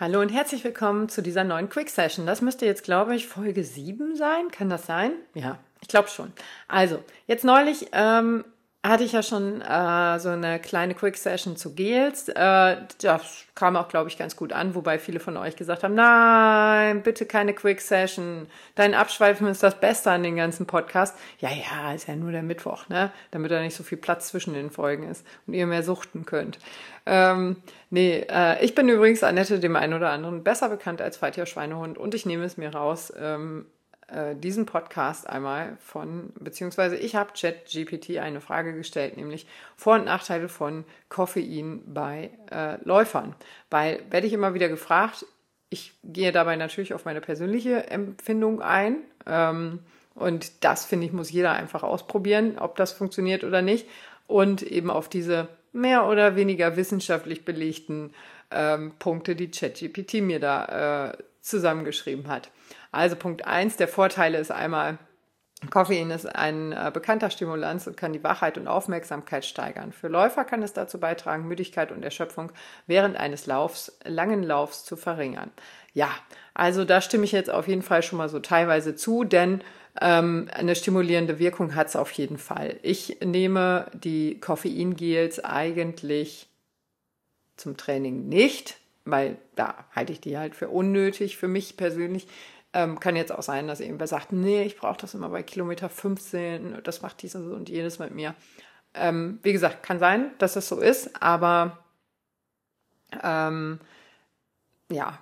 Hallo und herzlich willkommen zu dieser neuen Quick Session. Das müsste jetzt, glaube ich, Folge 7 sein. Kann das sein? Ja, ich glaube schon. Also, jetzt neulich ähm, hatte ich ja schon äh, so eine kleine Quick Session zu Gels. Äh, das kam auch, glaube ich, ganz gut an, wobei viele von euch gesagt haben, nein, bitte keine Quick Session. Dein Abschweifen ist das Beste an den ganzen Podcast. Ja, ja, ist ja nur der Mittwoch, ne? Damit da nicht so viel Platz zwischen den Folgen ist und ihr mehr suchten könnt. Ähm, nee, äh, ich bin übrigens Annette dem einen oder anderen besser bekannt als Faltier Schweinehund und ich nehme es mir raus, ähm, äh, diesen Podcast einmal von, beziehungsweise ich habe ChatGPT eine Frage gestellt, nämlich Vor- und Nachteile von Koffein bei äh, Läufern. Weil werde ich immer wieder gefragt, ich gehe dabei natürlich auf meine persönliche Empfindung ein. Ähm, und das, finde ich, muss jeder einfach ausprobieren, ob das funktioniert oder nicht. Und eben auf diese mehr oder weniger wissenschaftlich belegten ähm, Punkte, die ChatGPT mir da äh, zusammengeschrieben hat. Also Punkt eins der Vorteile ist einmal, Koffein ist ein äh, bekannter Stimulanz und kann die Wachheit und Aufmerksamkeit steigern. Für Läufer kann es dazu beitragen, Müdigkeit und Erschöpfung während eines Laufs, langen Laufs zu verringern. Ja, also da stimme ich jetzt auf jeden Fall schon mal so teilweise zu, denn ähm, eine stimulierende Wirkung hat es auf jeden Fall. Ich nehme die Koffeingels eigentlich zum Training nicht, weil da halte ich die halt für unnötig für mich persönlich. Ähm, kann jetzt auch sein, dass irgendwer sagt, nee, ich brauche das immer bei Kilometer 15, das macht dieses und jenes mit mir. Ähm, wie gesagt, kann sein, dass das so ist, aber ähm, ja,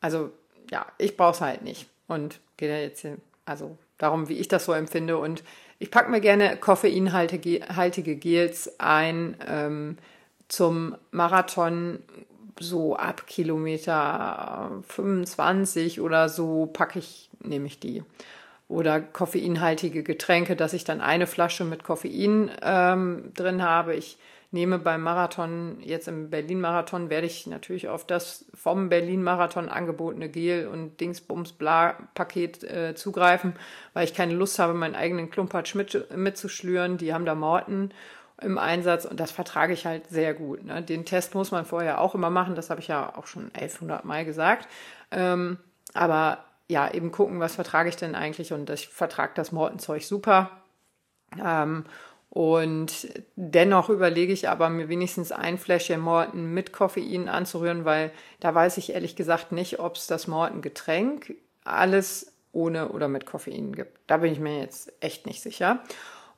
also ja, ich brauche es halt nicht. Und geht ja jetzt, also darum, wie ich das so empfinde. Und ich packe mir gerne koffeinhaltige Gels ein ähm, zum Marathon, so ab Kilometer 25 oder so packe ich, nehme ich die. Oder koffeinhaltige Getränke, dass ich dann eine Flasche mit Koffein ähm, drin habe. Ich nehme beim Marathon, jetzt im Berlin-Marathon, werde ich natürlich auf das vom Berlin-Marathon angebotene Gel- und Dingsbums-Bla-Paket äh, zugreifen, weil ich keine Lust habe, meinen eigenen Klumpatsch mit, mitzuschlüren. Die haben da Morten im Einsatz und das vertrage ich halt sehr gut. Ne? Den Test muss man vorher auch immer machen, das habe ich ja auch schon 1100 Mal gesagt. Ähm, aber ja, eben gucken, was vertrage ich denn eigentlich und ich vertrage das Mortenzeug super. Ähm, und dennoch überlege ich aber, mir wenigstens ein Fläschchen Morten mit Koffein anzurühren, weil da weiß ich ehrlich gesagt nicht, ob es das Morten-Getränk alles ohne oder mit Koffein gibt. Da bin ich mir jetzt echt nicht sicher.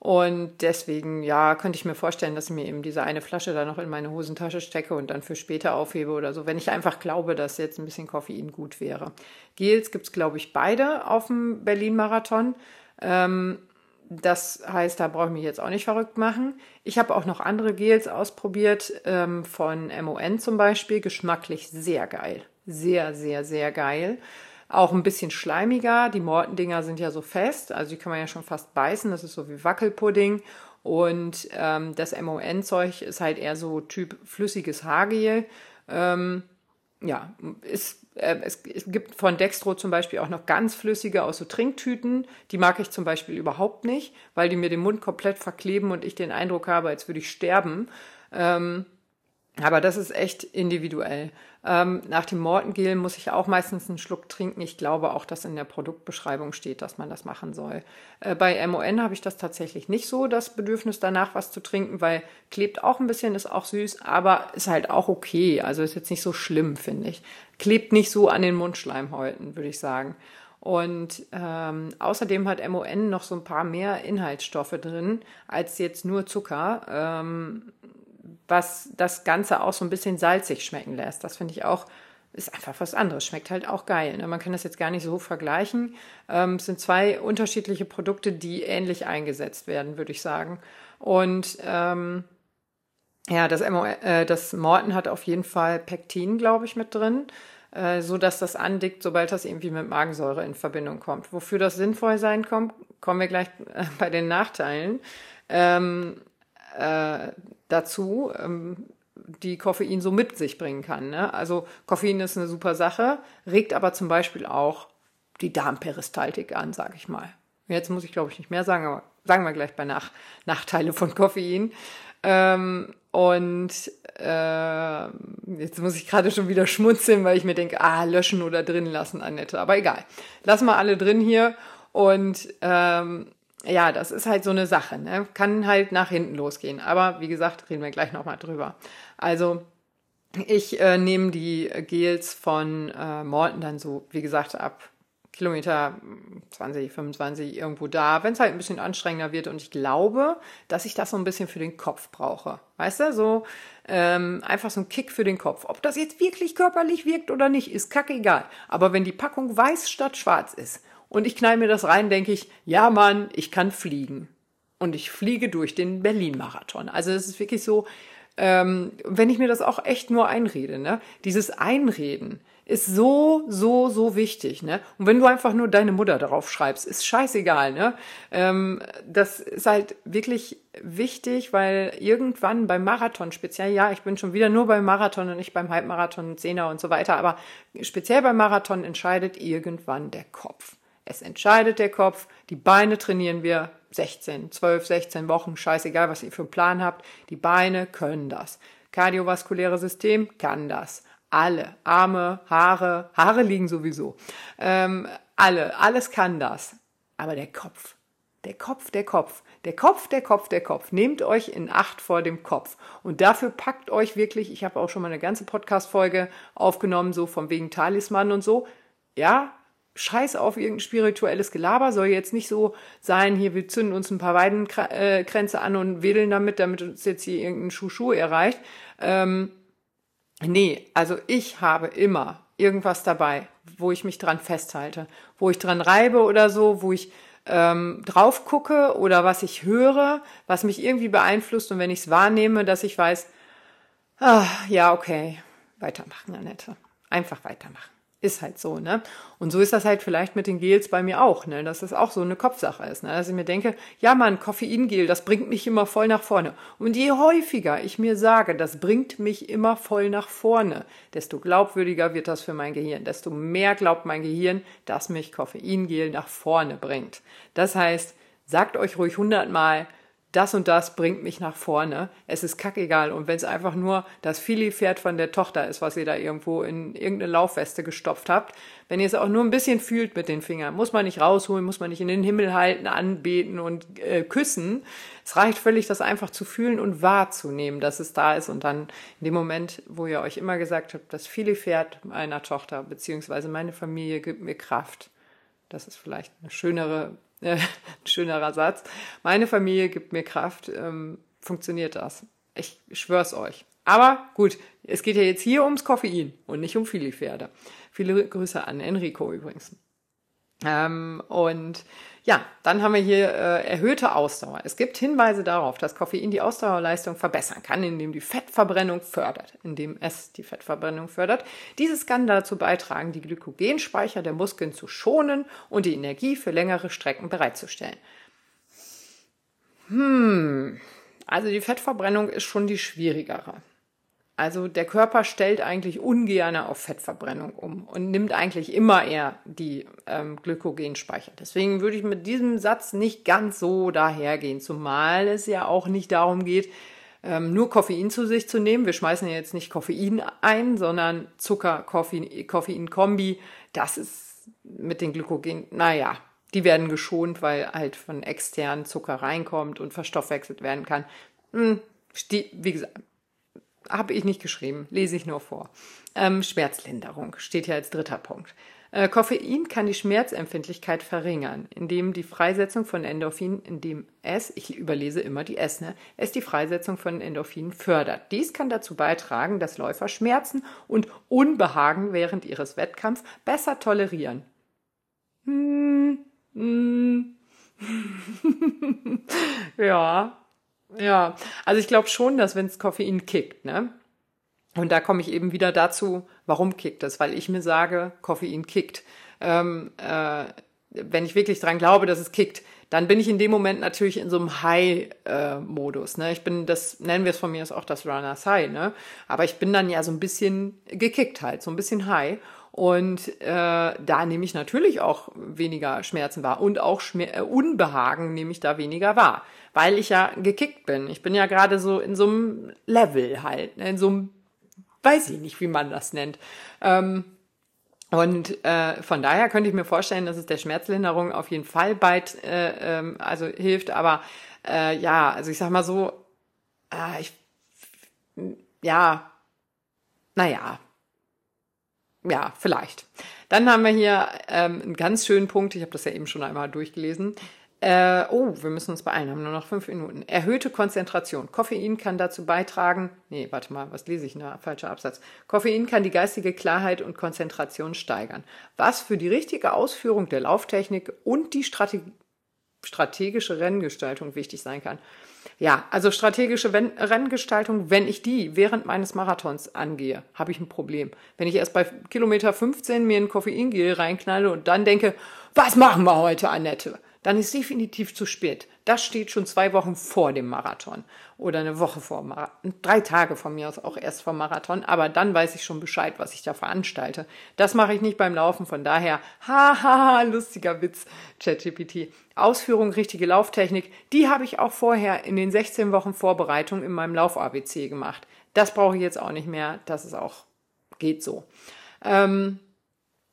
Und deswegen, ja, könnte ich mir vorstellen, dass ich mir eben diese eine Flasche da noch in meine Hosentasche stecke und dann für später aufhebe oder so, wenn ich einfach glaube, dass jetzt ein bisschen Koffein gut wäre. Gels gibt's glaube ich, beide auf dem Berlin-Marathon. Ähm, das heißt, da brauche ich mich jetzt auch nicht verrückt machen. Ich habe auch noch andere Gels ausprobiert, ähm, von MON zum Beispiel. Geschmacklich sehr geil. Sehr, sehr, sehr geil. Auch ein bisschen schleimiger. Die Mortendinger sind ja so fest, also die kann man ja schon fast beißen. Das ist so wie Wackelpudding. Und ähm, das MON-Zeug ist halt eher so Typ flüssiges Haargel. Ähm, ja, ist, äh, es, es gibt von Dextro zum Beispiel auch noch ganz flüssige aus so Trinktüten. Die mag ich zum Beispiel überhaupt nicht, weil die mir den Mund komplett verkleben und ich den Eindruck habe, als würde ich sterben. Ähm, aber das ist echt individuell. Ähm, nach dem Mortengel muss ich auch meistens einen Schluck trinken. Ich glaube auch, dass in der Produktbeschreibung steht, dass man das machen soll. Äh, bei MON habe ich das tatsächlich nicht so, das Bedürfnis danach was zu trinken, weil klebt auch ein bisschen, ist auch süß, aber ist halt auch okay. Also ist jetzt nicht so schlimm, finde ich. Klebt nicht so an den Mundschleimhäuten, würde ich sagen. Und ähm, außerdem hat MON noch so ein paar mehr Inhaltsstoffe drin als jetzt nur Zucker. Ähm, was das Ganze auch so ein bisschen salzig schmecken lässt. Das finde ich auch, ist einfach was anderes. Schmeckt halt auch geil. Ne? Man kann das jetzt gar nicht so vergleichen. Ähm, es sind zwei unterschiedliche Produkte, die ähnlich eingesetzt werden, würde ich sagen. Und ähm, ja, das, MO, äh, das Morten hat auf jeden Fall Pektin, glaube ich, mit drin, äh, so das andickt, sobald das irgendwie mit Magensäure in Verbindung kommt. Wofür das sinnvoll sein kommt, kommen wir gleich äh, bei den Nachteilen. Ähm, äh, dazu, ähm, die Koffein so mit sich bringen kann. Ne? Also Koffein ist eine super Sache, regt aber zum Beispiel auch die Darmperistaltik an, sage ich mal. Jetzt muss ich, glaube ich, nicht mehr sagen, aber sagen wir gleich bei Nach Nachteile von Koffein. Ähm, und äh, jetzt muss ich gerade schon wieder schmunzeln, weil ich mir denke, ah, löschen oder drin lassen, Annette. Aber egal. Lass mal alle drin hier. Und ähm, ja, das ist halt so eine Sache. Ne? Kann halt nach hinten losgehen. Aber wie gesagt, reden wir gleich nochmal drüber. Also ich äh, nehme die Gels von äh, Morton dann so, wie gesagt, ab Kilometer 20, 25 irgendwo da, wenn es halt ein bisschen anstrengender wird. Und ich glaube, dass ich das so ein bisschen für den Kopf brauche. Weißt du, so ähm, einfach so ein Kick für den Kopf. Ob das jetzt wirklich körperlich wirkt oder nicht, ist kackegal. Aber wenn die Packung weiß statt schwarz ist und ich knall mir das rein, denke ich, ja Mann, ich kann fliegen. Und ich fliege durch den Berlin-Marathon. Also es ist wirklich so, ähm, wenn ich mir das auch echt nur einrede, ne? Dieses Einreden ist so, so, so wichtig, ne? Und wenn du einfach nur deine Mutter darauf schreibst, ist scheißegal, ne? Ähm, das ist halt wirklich wichtig, weil irgendwann beim Marathon speziell, ja, ich bin schon wieder nur beim Marathon und nicht beim Halbmarathon, Zehner und so weiter, aber speziell beim Marathon entscheidet irgendwann der Kopf. Es entscheidet der Kopf, die Beine trainieren wir 16, 12, 16 Wochen, scheißegal, was ihr für einen Plan habt, die Beine können das. Kardiovaskuläre System kann das alle. Arme, Haare, Haare liegen sowieso. Ähm, alle, alles kann das. Aber der Kopf, der Kopf, der Kopf, der Kopf, der Kopf, der Kopf. Nehmt euch in Acht vor dem Kopf. Und dafür packt euch wirklich, ich habe auch schon mal eine ganze Podcast-Folge aufgenommen, so von wegen Talisman und so. Ja, scheiß auf irgendein spirituelles Gelaber, soll jetzt nicht so sein, hier, wir zünden uns ein paar Weidenkränze an und wedeln damit, damit uns jetzt hier irgendein Schuschu erreicht. Ähm, Nee, also ich habe immer irgendwas dabei, wo ich mich dran festhalte, wo ich dran reibe oder so, wo ich ähm, drauf gucke oder was ich höre, was mich irgendwie beeinflusst und wenn ich es wahrnehme, dass ich weiß, ah, ja, okay, weitermachen, Annette. Einfach weitermachen ist halt so, ne? Und so ist das halt vielleicht mit den Gels bei mir auch, ne? Dass das auch so eine Kopfsache ist, ne? Dass ich mir denke, ja Mann, Koffeingel, das bringt mich immer voll nach vorne. Und je häufiger ich mir sage, das bringt mich immer voll nach vorne, desto glaubwürdiger wird das für mein Gehirn, desto mehr glaubt mein Gehirn, dass mich Koffeingel nach vorne bringt. Das heißt, sagt euch ruhig hundertmal, das und das bringt mich nach vorne. Es ist kackegal. Und wenn es einfach nur das Fili-Pferd von der Tochter ist, was ihr da irgendwo in irgendeine Laufweste gestopft habt, wenn ihr es auch nur ein bisschen fühlt mit den Fingern, muss man nicht rausholen, muss man nicht in den Himmel halten, anbeten und äh, küssen. Es reicht völlig, das einfach zu fühlen und wahrzunehmen, dass es da ist. Und dann in dem Moment, wo ihr euch immer gesagt habt, das Fili-Pferd meiner Tochter beziehungsweise meine Familie gibt mir Kraft. Das ist vielleicht eine schönere ein schönerer Satz. Meine Familie gibt mir Kraft. Ähm, funktioniert das? Ich schwör's euch. Aber gut, es geht ja jetzt hier ums Koffein und nicht um Filipferde. Viele Grüße an Enrico übrigens. Ähm, und ja, dann haben wir hier äh, erhöhte Ausdauer. Es gibt Hinweise darauf, dass Koffein die Ausdauerleistung verbessern kann, indem die Fettverbrennung fördert, indem es die Fettverbrennung fördert. Dieses kann dazu beitragen, die Glykogenspeicher der Muskeln zu schonen und die Energie für längere Strecken bereitzustellen. Hm, also die Fettverbrennung ist schon die schwierigere. Also der Körper stellt eigentlich ungern auf Fettverbrennung um und nimmt eigentlich immer eher die ähm, Glykogenspeicher. Deswegen würde ich mit diesem Satz nicht ganz so dahergehen, zumal es ja auch nicht darum geht, ähm, nur Koffein zu sich zu nehmen. Wir schmeißen ja jetzt nicht Koffein ein, sondern Zucker, Koffein, Koffein-Kombi. Das ist mit den Glykogen, naja, die werden geschont, weil halt von externen Zucker reinkommt und verstoffwechselt werden kann. Hm, wie gesagt, habe ich nicht geschrieben, lese ich nur vor. Ähm, Schmerzlinderung steht hier als dritter Punkt. Äh, Koffein kann die Schmerzempfindlichkeit verringern, indem die Freisetzung von Endorphin, indem es, ich überlese immer die S, ne, es die Freisetzung von Endorphinen fördert. Dies kann dazu beitragen, dass Läufer Schmerzen und Unbehagen während ihres Wettkampfs besser tolerieren. Hm, hm. ja, ja, also ich glaube schon, dass wenn es Koffein kickt, ne? Und da komme ich eben wieder dazu, warum kickt es? Weil ich mir sage, Koffein kickt. Ähm, äh, wenn ich wirklich dran glaube, dass es kickt, dann bin ich in dem Moment natürlich in so einem High-Modus. ne? Ich bin, das nennen wir es von mir ist auch das Runners High, ne? Aber ich bin dann ja so ein bisschen gekickt halt, so ein bisschen high. Und äh, da nehme ich natürlich auch weniger Schmerzen wahr und auch Schmer äh, Unbehagen nehme ich da weniger wahr, weil ich ja gekickt bin. Ich bin ja gerade so in so einem Level halt, ne, in so einem, weiß ich nicht, wie man das nennt. Ähm, und äh, von daher könnte ich mir vorstellen, dass es der Schmerzlinderung auf jeden Fall bald äh, ähm, also hilft. Aber äh, ja, also ich sag mal so, äh, ich ja, naja, ja, vielleicht. Dann haben wir hier ähm, einen ganz schönen Punkt, ich habe das ja eben schon einmal durchgelesen. Äh, oh, wir müssen uns beeilen, haben nur noch fünf Minuten. Erhöhte Konzentration. Koffein kann dazu beitragen, nee, warte mal, was lese ich? Na, falscher Absatz. Koffein kann die geistige Klarheit und Konzentration steigern, was für die richtige Ausführung der Lauftechnik und die Strate strategische Renngestaltung wichtig sein kann. Ja, also strategische Renngestaltung, wenn ich die während meines Marathons angehe, habe ich ein Problem. Wenn ich erst bei Kilometer 15 mir ein Koffeingel reinknalle und dann denke, was machen wir heute, Annette? Dann ist definitiv zu spät. Das steht schon zwei Wochen vor dem Marathon oder eine Woche vor Marathon, drei Tage von mir aus auch erst vor Marathon, aber dann weiß ich schon Bescheid, was ich da veranstalte. Das mache ich nicht beim Laufen, von daher, haha, lustiger Witz, ChatGPT. Ausführung, richtige Lauftechnik, die habe ich auch vorher in den 16 Wochen Vorbereitung in meinem Lauf-ABC gemacht. Das brauche ich jetzt auch nicht mehr, das ist auch, geht so. Ähm,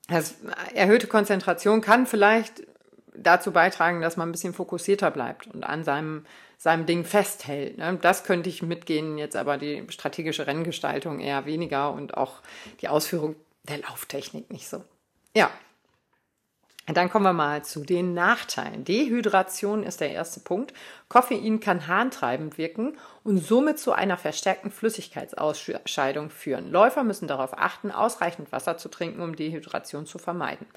das erhöhte Konzentration kann vielleicht dazu beitragen, dass man ein bisschen fokussierter bleibt und an seinem, seinem Ding festhält. Ne? Das könnte ich mitgehen, jetzt aber die strategische Renngestaltung eher weniger und auch die Ausführung der Lauftechnik nicht so. Ja. Dann kommen wir mal zu den Nachteilen. Dehydration ist der erste Punkt. Koffein kann harntreibend wirken und somit zu einer verstärkten Flüssigkeitsausscheidung führen. Läufer müssen darauf achten, ausreichend Wasser zu trinken, um Dehydration zu vermeiden.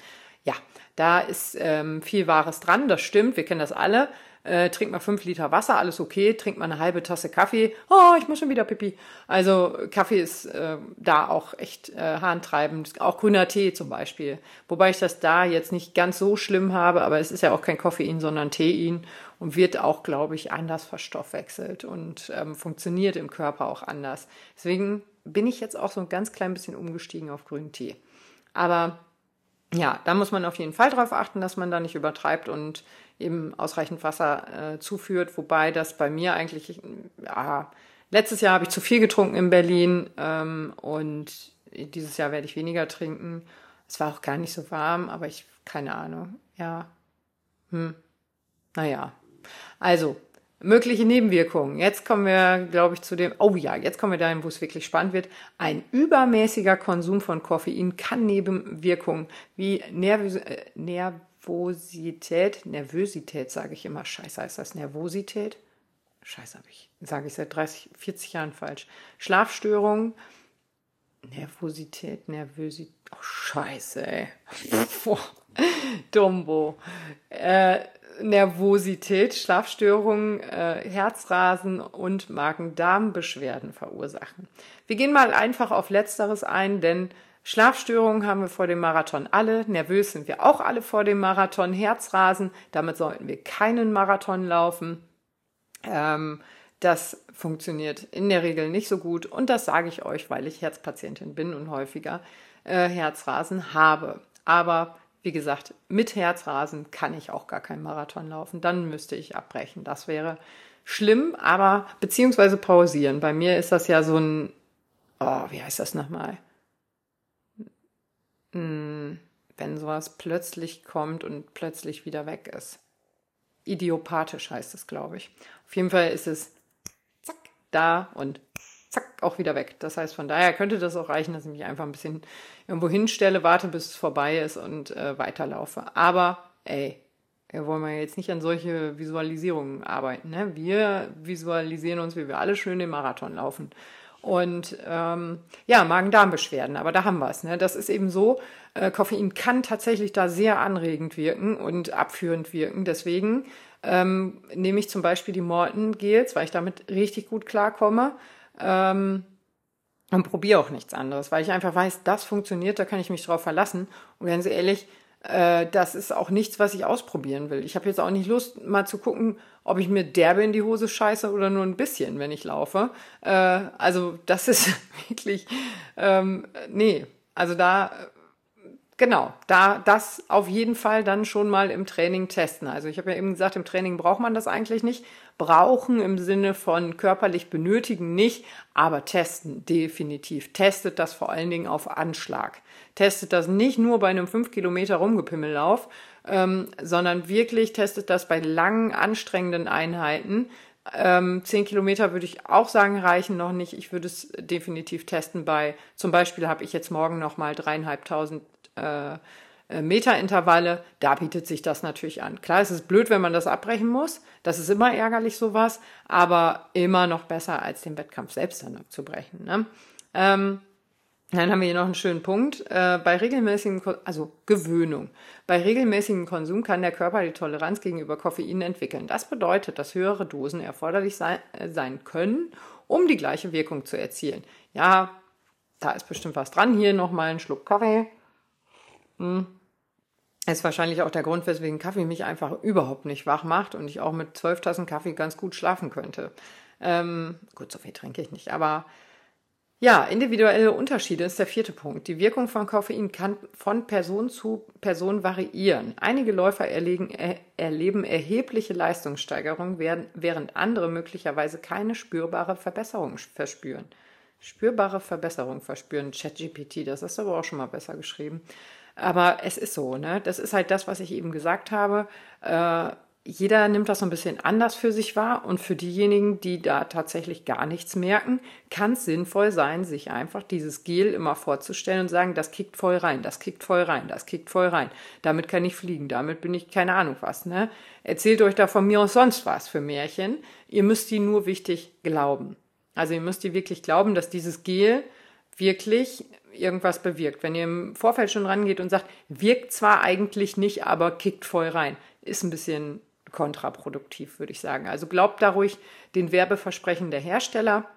Ja, da ist ähm, viel Wahres dran, das stimmt, wir kennen das alle. Äh, trinkt mal fünf Liter Wasser, alles okay. Trinkt mal eine halbe Tasse Kaffee. Oh, ich muss schon wieder Pipi. Also Kaffee ist äh, da auch echt äh, harntreibend. Auch grüner Tee zum Beispiel. Wobei ich das da jetzt nicht ganz so schlimm habe, aber es ist ja auch kein Koffein, sondern Tein und wird auch, glaube ich, anders verstoffwechselt und ähm, funktioniert im Körper auch anders. Deswegen bin ich jetzt auch so ein ganz klein bisschen umgestiegen auf grünen Tee. Aber ja, da muss man auf jeden Fall darauf achten, dass man da nicht übertreibt und eben ausreichend Wasser äh, zuführt, wobei das bei mir eigentlich, ja, letztes Jahr habe ich zu viel getrunken in Berlin ähm, und dieses Jahr werde ich weniger trinken. Es war auch gar nicht so warm, aber ich, keine Ahnung, ja, hm, naja. Also, Mögliche Nebenwirkungen. Jetzt kommen wir, glaube ich, zu dem, oh ja, jetzt kommen wir dahin, wo es wirklich spannend wird. Ein übermäßiger Konsum von Koffein kann Nebenwirkungen wie Nervös äh, Nervosität, Nervosität sage ich immer, scheiße, heißt das Nervosität? Scheiße, habe ich, sage ich seit 30, 40 Jahren falsch. Schlafstörungen, Nervosität, Nervosität, oh scheiße, ey. Dumbo. Äh, Nervosität, Schlafstörungen, äh, Herzrasen und Magen-Darm-Beschwerden verursachen. Wir gehen mal einfach auf Letzteres ein, denn Schlafstörungen haben wir vor dem Marathon alle, nervös sind wir auch alle vor dem Marathon, Herzrasen, damit sollten wir keinen Marathon laufen. Ähm, das funktioniert in der Regel nicht so gut und das sage ich euch, weil ich Herzpatientin bin und häufiger äh, Herzrasen habe. Aber wie gesagt, mit Herzrasen kann ich auch gar keinen Marathon laufen. Dann müsste ich abbrechen. Das wäre schlimm, aber beziehungsweise pausieren. Bei mir ist das ja so ein, oh, wie heißt das nochmal? Hm, wenn sowas plötzlich kommt und plötzlich wieder weg ist. Idiopathisch heißt es, glaube ich. Auf jeden Fall ist es zack, da und zack, auch wieder weg. Das heißt, von daher könnte das auch reichen, dass ich mich einfach ein bisschen irgendwo hinstelle, warte, bis es vorbei ist und äh, weiterlaufe. Aber, ey, wir wollen wir jetzt nicht an solche Visualisierungen arbeiten. Ne? Wir visualisieren uns, wie wir alle schön den Marathon laufen. Und ähm, ja, Magen-Darm-Beschwerden, aber da haben wir es. Ne? Das ist eben so, äh, Koffein kann tatsächlich da sehr anregend wirken und abführend wirken. Deswegen ähm, nehme ich zum Beispiel die Morton-Gels, weil ich damit richtig gut klarkomme ähm, und probiere auch nichts anderes, weil ich einfach weiß, das funktioniert, da kann ich mich drauf verlassen. Und ganz ehrlich, äh, das ist auch nichts, was ich ausprobieren will. Ich habe jetzt auch nicht Lust, mal zu gucken, ob ich mir derbe in die Hose scheiße oder nur ein bisschen, wenn ich laufe. Äh, also das ist wirklich, ähm, nee, also da genau, da das auf jeden Fall dann schon mal im Training testen. Also ich habe ja eben gesagt, im Training braucht man das eigentlich nicht. Brauchen im Sinne von körperlich benötigen nicht, aber testen definitiv. Testet das vor allen Dingen auf Anschlag. Testet das nicht nur bei einem 5 Kilometer Rumgepimmellauf, ähm, sondern wirklich testet das bei langen, anstrengenden Einheiten. Ähm, 10 Kilometer würde ich auch sagen, reichen noch nicht. Ich würde es definitiv testen bei, zum Beispiel habe ich jetzt morgen nochmal dreieinhalbtausend äh, äh, Meterintervalle, da bietet sich das natürlich an. Klar, es ist blöd, wenn man das abbrechen muss. Das ist immer ärgerlich, sowas, aber immer noch besser, als den Wettkampf selbst dann abzubrechen. Ne? Ähm, dann haben wir hier noch einen schönen Punkt. Äh, bei regelmäßigem, also Gewöhnung. Bei regelmäßigem Konsum kann der Körper die Toleranz gegenüber Koffein entwickeln. Das bedeutet, dass höhere Dosen erforderlich sein, äh, sein können, um die gleiche Wirkung zu erzielen. Ja, da ist bestimmt was dran. Hier nochmal einen Schluck Kaffee. Hm. Ist wahrscheinlich auch der Grund, weswegen Kaffee mich einfach überhaupt nicht wach macht und ich auch mit zwölf Tassen Kaffee ganz gut schlafen könnte. Ähm, gut, so viel trinke ich nicht, aber ja, individuelle Unterschiede ist der vierte Punkt. Die Wirkung von Koffein kann von Person zu Person variieren. Einige Läufer erlegen, er, erleben erhebliche Leistungssteigerungen, während andere möglicherweise keine spürbare Verbesserung verspüren. Spürbare Verbesserung verspüren. ChatGPT, das ist aber auch schon mal besser geschrieben. Aber es ist so, ne? Das ist halt das, was ich eben gesagt habe. Äh, jeder nimmt das so ein bisschen anders für sich wahr und für diejenigen, die da tatsächlich gar nichts merken, kann es sinnvoll sein, sich einfach dieses Gel immer vorzustellen und sagen, das kickt voll rein, das kickt voll rein, das kickt voll rein. Damit kann ich fliegen, damit bin ich keine Ahnung was. Ne? Erzählt euch da von mir aus sonst was für Märchen. Ihr müsst die nur wichtig glauben. Also ihr müsst die wirklich glauben, dass dieses Gel wirklich irgendwas bewirkt. Wenn ihr im Vorfeld schon rangeht und sagt, wirkt zwar eigentlich nicht, aber kickt voll rein, ist ein bisschen kontraproduktiv, würde ich sagen. Also glaubt da ruhig den Werbeversprechen der Hersteller,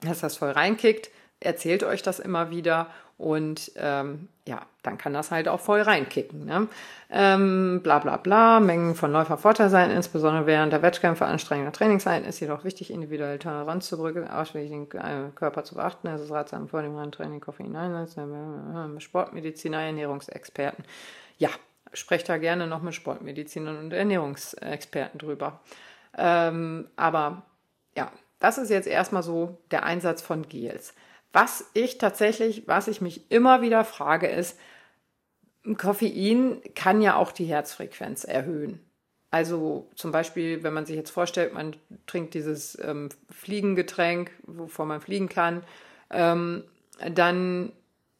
dass das voll reinkickt, erzählt euch das immer wieder und ähm, ja, dann kann das halt auch voll reinkicken. Ne? Ähm, bla bla bla, Mengen von Läufervorteil sein, insbesondere während der Wettkämpfe anstrengender Trainingszeiten ist jedoch wichtig, individuelle Toleranz zu brücken, ausschließlich den äh, Körper zu beachten. Es ist ratsam, vor dem Training Koffein einsetzen, äh, Sportmediziner, Ernährungsexperten. Ja, sprecht da gerne noch mit Sportmedizinern und Ernährungsexperten drüber. Ähm, aber ja, das ist jetzt erstmal so der Einsatz von Gels. Was ich tatsächlich, was ich mich immer wieder frage, ist, Koffein kann ja auch die Herzfrequenz erhöhen. Also zum Beispiel, wenn man sich jetzt vorstellt, man trinkt dieses ähm, Fliegengetränk, wovon man fliegen kann, ähm, dann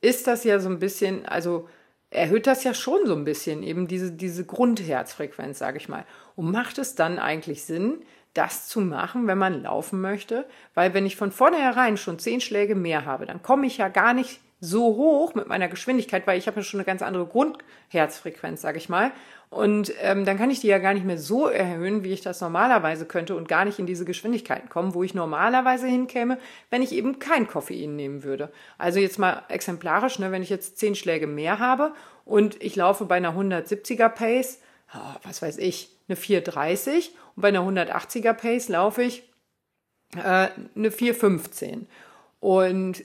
ist das ja so ein bisschen, also erhöht das ja schon so ein bisschen, eben diese, diese Grundherzfrequenz, sage ich mal. Und macht es dann eigentlich Sinn, das zu machen, wenn man laufen möchte? Weil wenn ich von vornherein schon zehn Schläge mehr habe, dann komme ich ja gar nicht so hoch mit meiner Geschwindigkeit, weil ich habe ja schon eine ganz andere Grundherzfrequenz, sage ich mal. Und ähm, dann kann ich die ja gar nicht mehr so erhöhen, wie ich das normalerweise könnte und gar nicht in diese Geschwindigkeiten kommen, wo ich normalerweise hinkäme, wenn ich eben kein Koffein nehmen würde. Also jetzt mal exemplarisch, ne, wenn ich jetzt zehn Schläge mehr habe und ich laufe bei einer 170er Pace, oh, was weiß ich, eine 430 und bei einer 180er Pace laufe ich äh, eine 415. Und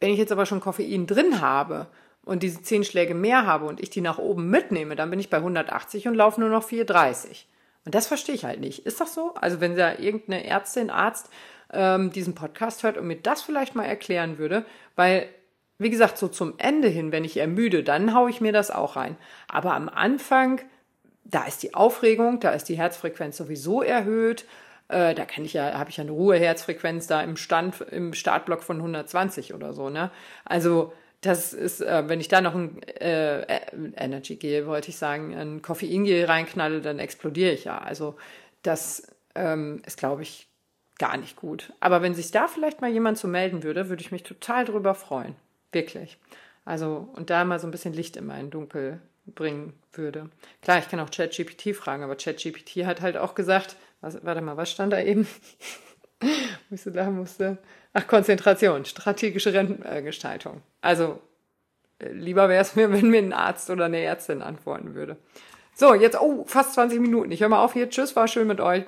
wenn ich jetzt aber schon Koffein drin habe und diese zehn Schläge mehr habe und ich die nach oben mitnehme, dann bin ich bei 180 und laufe nur noch 430. Und das verstehe ich halt nicht. Ist das so? Also wenn da irgendeine Ärztin, Arzt ähm, diesen Podcast hört und mir das vielleicht mal erklären würde, weil, wie gesagt, so zum Ende hin, wenn ich ermüde, dann haue ich mir das auch rein. Aber am Anfang, da ist die Aufregung, da ist die Herzfrequenz sowieso erhöht äh, da kann ich ja, habe ich ja eine Ruheherzfrequenz da im Stand, im Startblock von 120 oder so, ne? Also, das ist, äh, wenn ich da noch ein äh, Energy Gel, wollte ich sagen, ein Koffeingel reinknalle, dann explodiere ich ja. Also das ähm, ist, glaube ich, gar nicht gut. Aber wenn sich da vielleicht mal jemand zu melden würde, würde ich mich total drüber freuen. Wirklich. Also, und da mal so ein bisschen Licht in mein Dunkel bringen würde. Klar, ich kann auch ChatGPT fragen, aber ChatGPT hat halt auch gesagt, was, warte mal, was stand da eben? Wo ich so lachen musste. Ach, Konzentration, strategische Rentengestaltung. Also, äh, lieber wäre es mir, wenn mir ein Arzt oder eine Ärztin antworten würde. So, jetzt, oh, fast 20 Minuten. Ich höre mal auf hier. Tschüss, war schön mit euch.